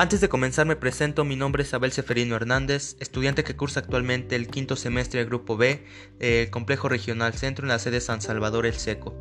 Antes de comenzar me presento, mi nombre es Abel Seferino Hernández, estudiante que cursa actualmente el quinto semestre del Grupo B del Complejo Regional Centro en la sede San Salvador El Seco.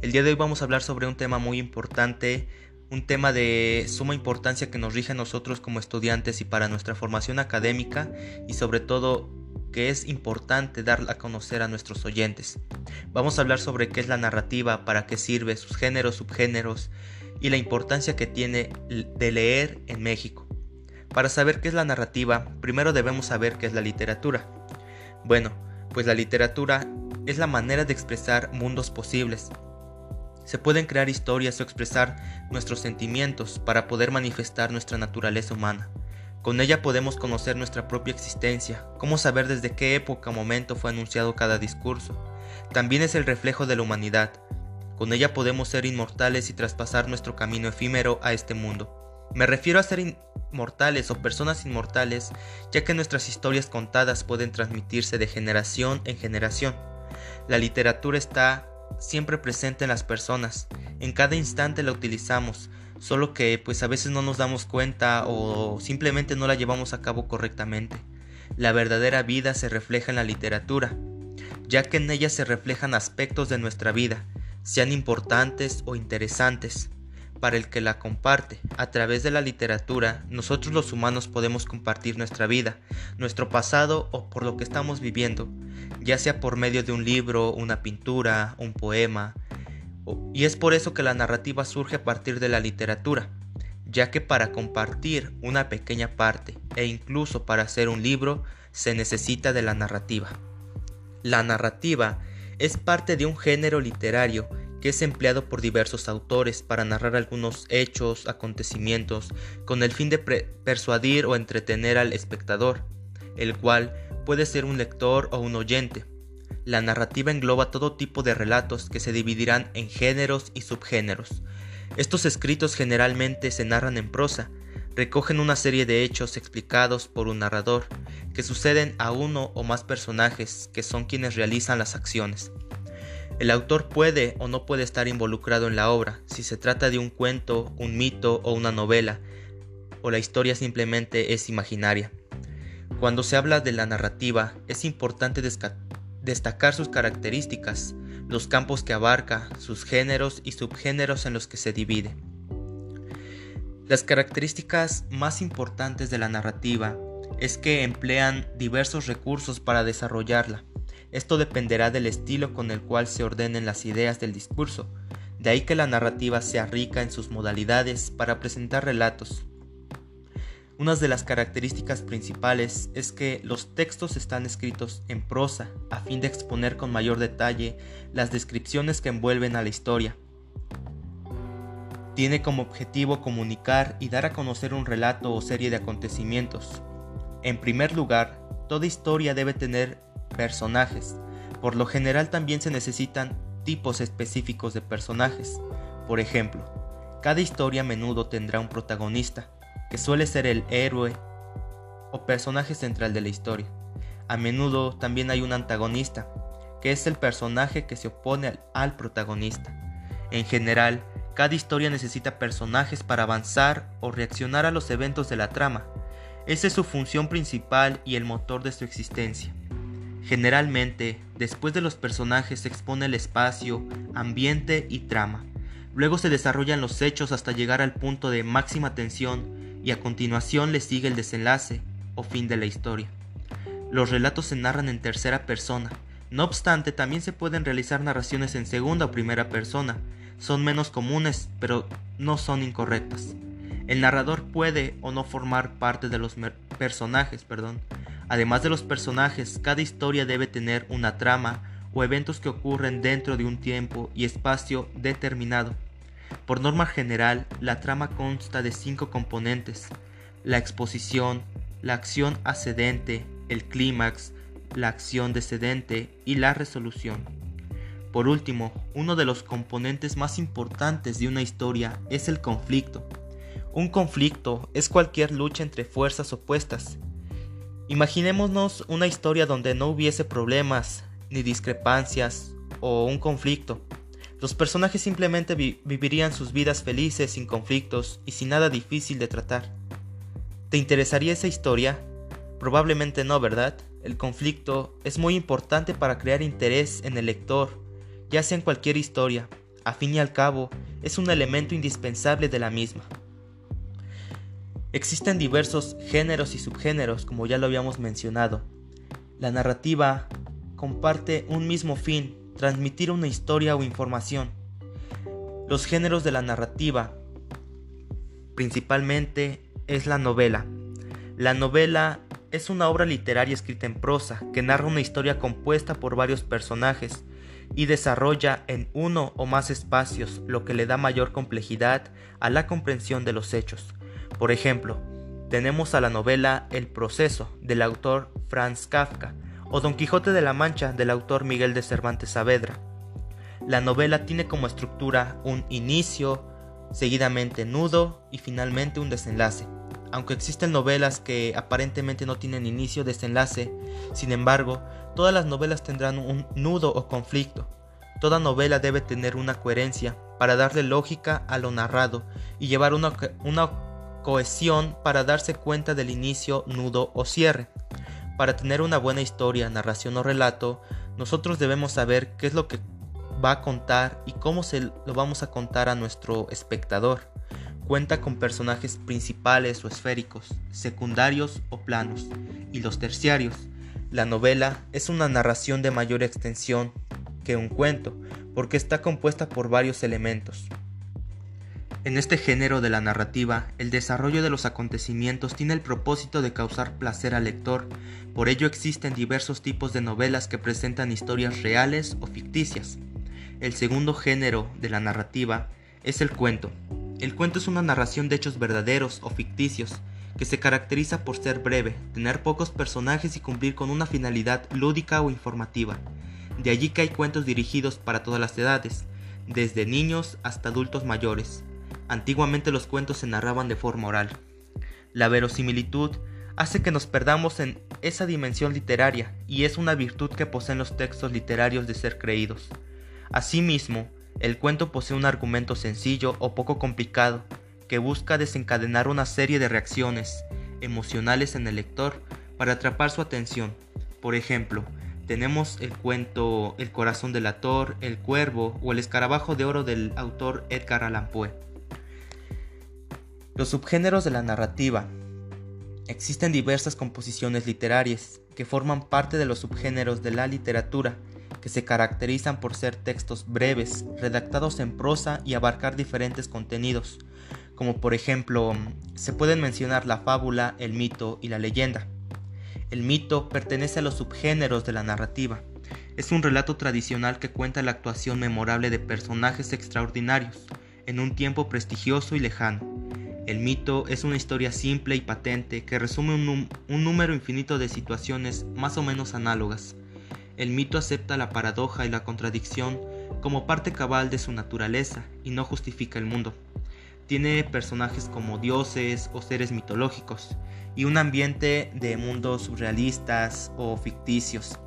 El día de hoy vamos a hablar sobre un tema muy importante, un tema de suma importancia que nos rige a nosotros como estudiantes y para nuestra formación académica y sobre todo que es importante dar a conocer a nuestros oyentes. Vamos a hablar sobre qué es la narrativa, para qué sirve, sus géneros, subgéneros y la importancia que tiene de leer en México. Para saber qué es la narrativa, primero debemos saber qué es la literatura. Bueno, pues la literatura es la manera de expresar mundos posibles. Se pueden crear historias o expresar nuestros sentimientos para poder manifestar nuestra naturaleza humana. Con ella podemos conocer nuestra propia existencia, cómo saber desde qué época o momento fue anunciado cada discurso. También es el reflejo de la humanidad. Con ella podemos ser inmortales y traspasar nuestro camino efímero a este mundo. Me refiero a ser inmortales o personas inmortales, ya que nuestras historias contadas pueden transmitirse de generación en generación. La literatura está siempre presente en las personas, en cada instante la utilizamos, solo que pues a veces no nos damos cuenta o simplemente no la llevamos a cabo correctamente. La verdadera vida se refleja en la literatura, ya que en ella se reflejan aspectos de nuestra vida, sean importantes o interesantes. Para el que la comparte, a través de la literatura, nosotros los humanos podemos compartir nuestra vida, nuestro pasado o por lo que estamos viviendo, ya sea por medio de un libro, una pintura, un poema, y es por eso que la narrativa surge a partir de la literatura, ya que para compartir una pequeña parte e incluso para hacer un libro se necesita de la narrativa. La narrativa es parte de un género literario que es empleado por diversos autores para narrar algunos hechos, acontecimientos, con el fin de persuadir o entretener al espectador, el cual puede ser un lector o un oyente, la narrativa engloba todo tipo de relatos que se dividirán en géneros y subgéneros. Estos escritos generalmente se narran en prosa, recogen una serie de hechos explicados por un narrador, que suceden a uno o más personajes que son quienes realizan las acciones. El autor puede o no puede estar involucrado en la obra, si se trata de un cuento, un mito o una novela, o la historia simplemente es imaginaria. Cuando se habla de la narrativa, es importante destacar sus características, los campos que abarca, sus géneros y subgéneros en los que se divide. Las características más importantes de la narrativa es que emplean diversos recursos para desarrollarla. Esto dependerá del estilo con el cual se ordenen las ideas del discurso, de ahí que la narrativa sea rica en sus modalidades para presentar relatos, una de las características principales es que los textos están escritos en prosa a fin de exponer con mayor detalle las descripciones que envuelven a la historia. Tiene como objetivo comunicar y dar a conocer un relato o serie de acontecimientos. En primer lugar, toda historia debe tener personajes. Por lo general también se necesitan tipos específicos de personajes. Por ejemplo, cada historia a menudo tendrá un protagonista, que suele ser el héroe o personaje central de la historia. A menudo también hay un antagonista, que es el personaje que se opone al, protagonista. En general, cada historia necesita personajes para avanzar o reaccionar a los eventos de la trama. Esa es su función principal y el motor de su existencia. Generalmente, después de los personajes se expone el espacio, ambiente y trama. Luego se desarrollan los hechos hasta llegar al punto de máxima tensión y a continuación le sigue el desenlace o fin de la historia. Los relatos se narran en tercera persona, no obstante también se pueden realizar narraciones en segunda o primera persona, son menos comunes pero no son incorrectas. El narrador puede o no formar parte de los personajes, perdón. Además de los personajes, cada historia debe tener una trama o eventos que ocurren dentro de un tiempo y espacio determinado. Por norma general, la trama consta de cinco componentes, la exposición, la acción ascendente, el clímax, la acción descendente y la resolución. Por último, uno de los componentes más importantes de una historia es el conflicto. Un conflicto es cualquier lucha entre fuerzas opuestas. Imaginémonos una historia donde no hubiese problemas, ni discrepancias o un conflicto. Los personajes simplemente vivirían sus vidas felices, sin conflictos y sin nada difícil de tratar. ¿Te interesaría esa historia? Probablemente no, ¿verdad? El conflicto es muy importante para crear interés en el lector, ya sea en cualquier historia. A fin y al cabo, es un elemento indispensable de la misma. Existen diversos géneros y subgéneros, como ya lo habíamos mencionado. La narrativa comparte un mismo fin, transmitir una historia o información. Los géneros de la narrativa principalmente es la novela. La novela es una obra literaria escrita en prosa que narra una historia compuesta por varios personajes y desarrolla en uno o más espacios lo que le da mayor complejidad a la comprensión de los hechos. Por ejemplo, tenemos a la novela El proceso del autor Franz Kafka o Don Quijote de la Mancha del autor Miguel de Cervantes Saavedra. La novela tiene como estructura un inicio, seguidamente nudo y finalmente un desenlace. Aunque existen novelas que aparentemente no tienen inicio desenlace, sin embargo, todas las novelas tendrán un nudo o conflicto. Toda novela debe tener una coherencia para darle lógica a lo narrado y llevar una, una cohesión para darse cuenta del inicio, nudo o cierre. Para tener una buena historia, narración o relato, nosotros debemos saber qué es lo que va a contar y cómo se lo vamos a contar a nuestro espectador. Cuenta con personajes principales o esféricos, secundarios o planos, y los terciarios. La novela es una narración de mayor extensión que un cuento, porque está compuesta por varios elementos. En este género de la narrativa, el desarrollo de los acontecimientos tiene el propósito de causar placer al lector, por ello existen diversos tipos de novelas que presentan historias reales o ficticias. El segundo género de la narrativa es el cuento. El cuento es una narración de hechos verdaderos o ficticios, que se caracteriza por ser breve, tener pocos personajes y cumplir con una finalidad lúdica o informativa. De allí que hay cuentos dirigidos para todas las edades, desde niños hasta adultos mayores. Antiguamente los cuentos se narraban de forma oral. La verosimilitud hace que nos perdamos en esa dimensión literaria y es una virtud que poseen los textos literarios de ser creídos. Asimismo, el cuento posee un argumento sencillo o poco complicado que busca desencadenar una serie de reacciones emocionales en el lector para atrapar su atención. Por ejemplo, tenemos el cuento El corazón del ator, El cuervo o El escarabajo de oro del autor Edgar Allan Poe. Los subgéneros de la narrativa. Existen diversas composiciones literarias que forman parte de los subgéneros de la literatura, que se caracterizan por ser textos breves, redactados en prosa y abarcar diferentes contenidos, como por ejemplo se pueden mencionar la fábula, el mito y la leyenda. El mito pertenece a los subgéneros de la narrativa. Es un relato tradicional que cuenta la actuación memorable de personajes extraordinarios, en un tiempo prestigioso y lejano el mito es una historia simple y patente que resume un, número infinito de situaciones más o menos análogas. El mito acepta la paradoja y la contradicción como parte cabal de su naturaleza y no justifica el mundo. Tiene personajes como dioses o seres mitológicos y un ambiente de mundos surrealistas o ficticios.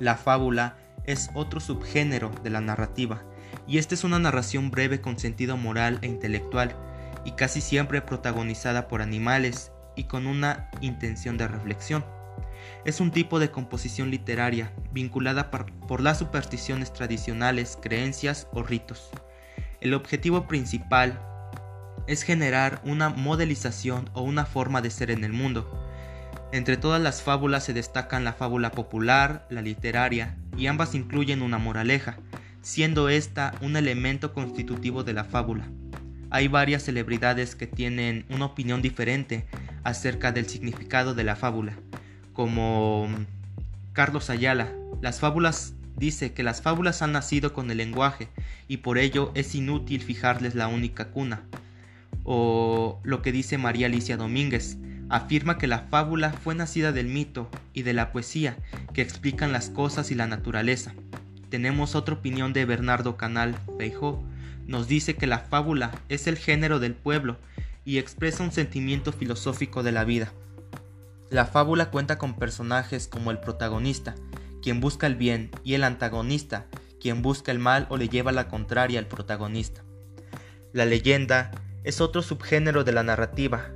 La fábula es otro subgénero de la narrativa, y esta es una narración breve con sentido moral e intelectual y casi siempre protagonizada por animales y con una intención de reflexión. Es un tipo de composición literaria vinculada por, las supersticiones tradicionales, creencias o ritos. El objetivo principal es generar una modelización o una forma de ser en el mundo. Entre todas las fábulas se destacan la fábula popular, la literaria, y ambas incluyen una moraleja, siendo esta un elemento constitutivo de la fábula. Hay varias celebridades que tienen una opinión diferente acerca del significado de la fábula, como Carlos Ayala. Las fábulas dice que las fábulas han nacido con el lenguaje y por ello es inútil fijarles la única cuna. O lo que dice María Alicia Domínguez, afirma que la fábula fue nacida del mito y de la poesía que explican las cosas y la naturaleza. Tenemos otra opinión de Bernardo Canal Feijó, nos dice que la fábula es el género del pueblo y expresa un sentimiento filosófico de la vida. La fábula cuenta con personajes como el protagonista, quien busca el bien, y el antagonista, quien busca el mal o le lleva la contraria al protagonista. La leyenda es otro subgénero de la narrativa.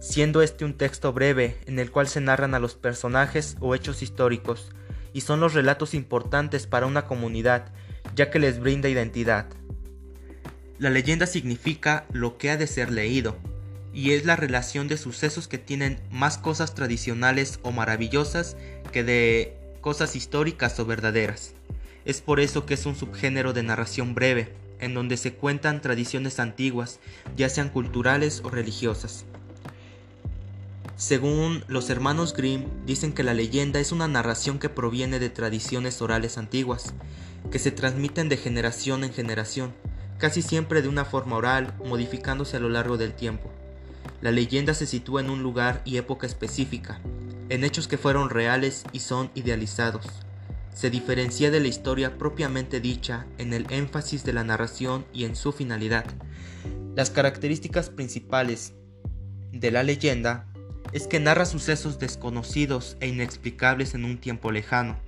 siendo este un texto breve en el cual se narran a los personajes o hechos históricos, y son los relatos importantes para una comunidad, ya que les brinda identidad. La leyenda significa lo que ha de ser leído, y es la relación de sucesos que tienen más cosas tradicionales o maravillosas que de cosas históricas o verdaderas. Es por eso que es un subgénero de narración breve, en donde se cuentan tradiciones antiguas, ya sean culturales o religiosas. Según los hermanos Grimm, dicen que la leyenda es una narración que proviene de tradiciones orales antiguas, que se transmiten de generación en generación, casi siempre de una forma oral, modificándose a lo largo del tiempo. La leyenda se sitúa en un lugar y época específica, en hechos que fueron reales y son idealizados. Se diferencia de la historia propiamente dicha en el énfasis de la narración y en su finalidad. Las características principales de la leyenda es que narra sucesos desconocidos e inexplicables en un tiempo lejano.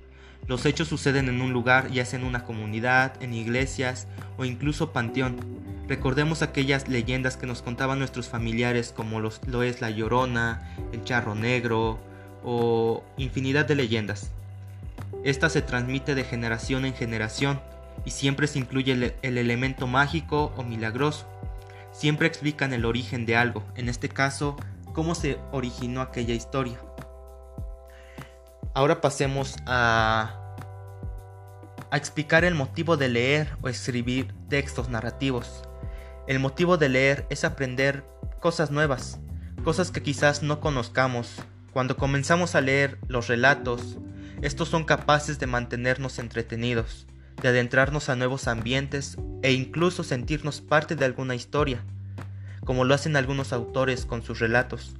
Los hechos suceden en un lugar, ya sea en una comunidad, en iglesias o incluso panteón. Recordemos aquellas leyendas que nos contaban nuestros familiares como lo es la Llorona, el Charro Negro o infinidad de leyendas. Esta se transmite de generación en generación y siempre se incluye el, el elemento mágico o milagroso. Siempre explican el origen de algo, en este caso cómo se originó aquella historia. Ahora pasemos a, a explicar el motivo de leer o escribir textos narrativos. El motivo de leer es aprender cosas nuevas, cosas que quizás no conozcamos. Cuando comenzamos a leer los relatos, estos son capaces de mantenernos entretenidos, de adentrarnos a nuevos ambientes e incluso sentirnos parte de alguna historia como lo hacen algunos autores con sus relatos.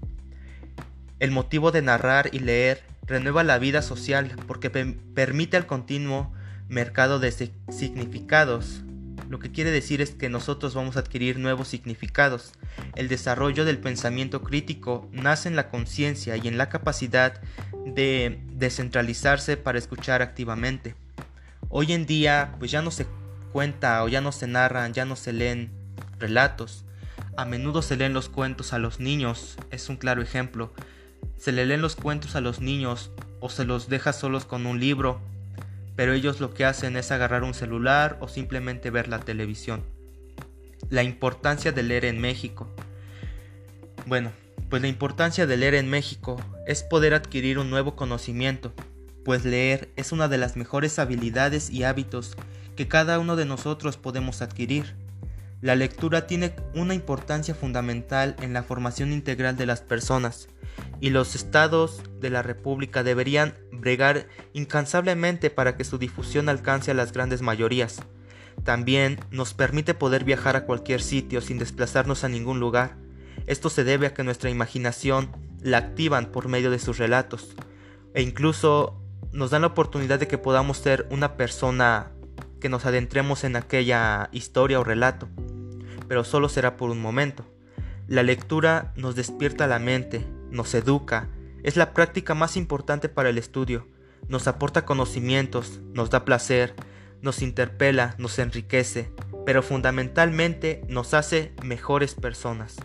El motivo de narrar y leer renueva la vida social porque permite el continuo mercado de significados. Lo que quiere decir es que nosotros vamos a adquirir nuevos significados. El desarrollo del pensamiento crítico nace en la conciencia y en la capacidad de descentralizarse para escuchar activamente. Hoy en día pues ya no se cuenta o ya no se narran, ya no se leen relatos, a menudo se leen los cuentos a los niños, es un claro ejemplo. Se le leen los cuentos a los niños o se los deja solos con un libro, pero ellos lo que hacen es agarrar un celular o simplemente ver la televisión. La importancia de leer en México. Bueno, pues la importancia de leer en México es poder adquirir un nuevo conocimiento, pues leer es una de las mejores habilidades y hábitos que cada uno de nosotros podemos adquirir. La lectura tiene una importancia fundamental en la formación integral de las personas y los estados de la República deberían bregar incansablemente para que su difusión alcance a las grandes mayorías. También nos permite poder viajar a cualquier sitio sin desplazarnos a ningún lugar. Esto se debe a que nuestra imaginación la activan por medio de sus relatos e incluso nos dan la oportunidad de que podamos ser una persona que nos adentremos en aquella historia o relato pero solo será por un momento. La lectura nos despierta la mente, nos educa, es la práctica más importante para el estudio, nos aporta conocimientos, nos da placer, nos interpela, nos enriquece, pero fundamentalmente nos hace mejores personas.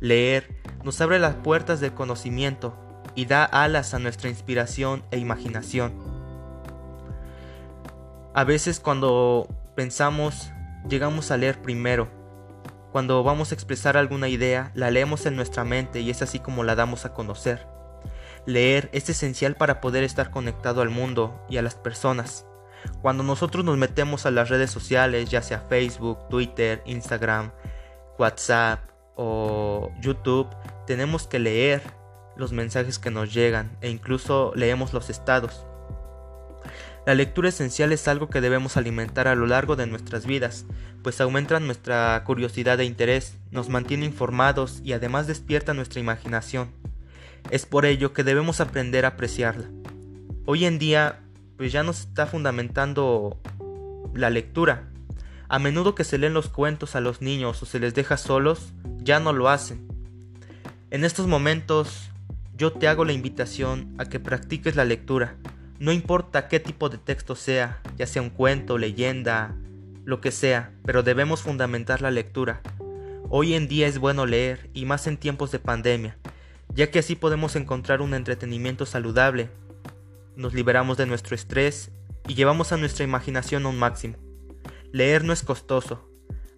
Leer nos abre las puertas del conocimiento y da alas a nuestra inspiración e imaginación. A veces cuando pensamos, llegamos a leer primero, cuando vamos a expresar alguna idea, la leemos en nuestra mente y es así como la damos a conocer. Leer es esencial para poder estar conectado al mundo y a las personas. Cuando nosotros nos metemos a las redes sociales, ya sea Facebook, Twitter, Instagram, WhatsApp o YouTube, tenemos que leer los mensajes que nos llegan e incluso leemos los estados. La lectura esencial es algo que debemos alimentar a lo largo de nuestras vidas, pues aumenta nuestra curiosidad e interés, nos mantiene informados y además despierta nuestra imaginación. Es por ello que debemos aprender a apreciarla. Hoy en día, pues ya nos está fundamentando la lectura. A menudo que se leen los cuentos a los niños o se les deja solos, ya no lo hacen. En estos momentos, yo te hago la invitación a que practiques la lectura no importa qué tipo de texto sea, ya sea un cuento, leyenda, lo que sea, pero debemos fundamentar la lectura. Hoy en día es bueno leer, y más en tiempos de pandemia, ya que así podemos encontrar un entretenimiento saludable, nos liberamos de nuestro estrés y llevamos a nuestra imaginación a un máximo. Leer no es costoso.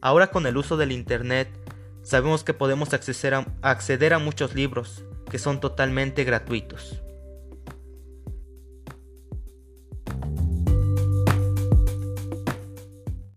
Ahora con el uso del Internet, sabemos que podemos acceder a, acceder a muchos libros que son totalmente gratuitos.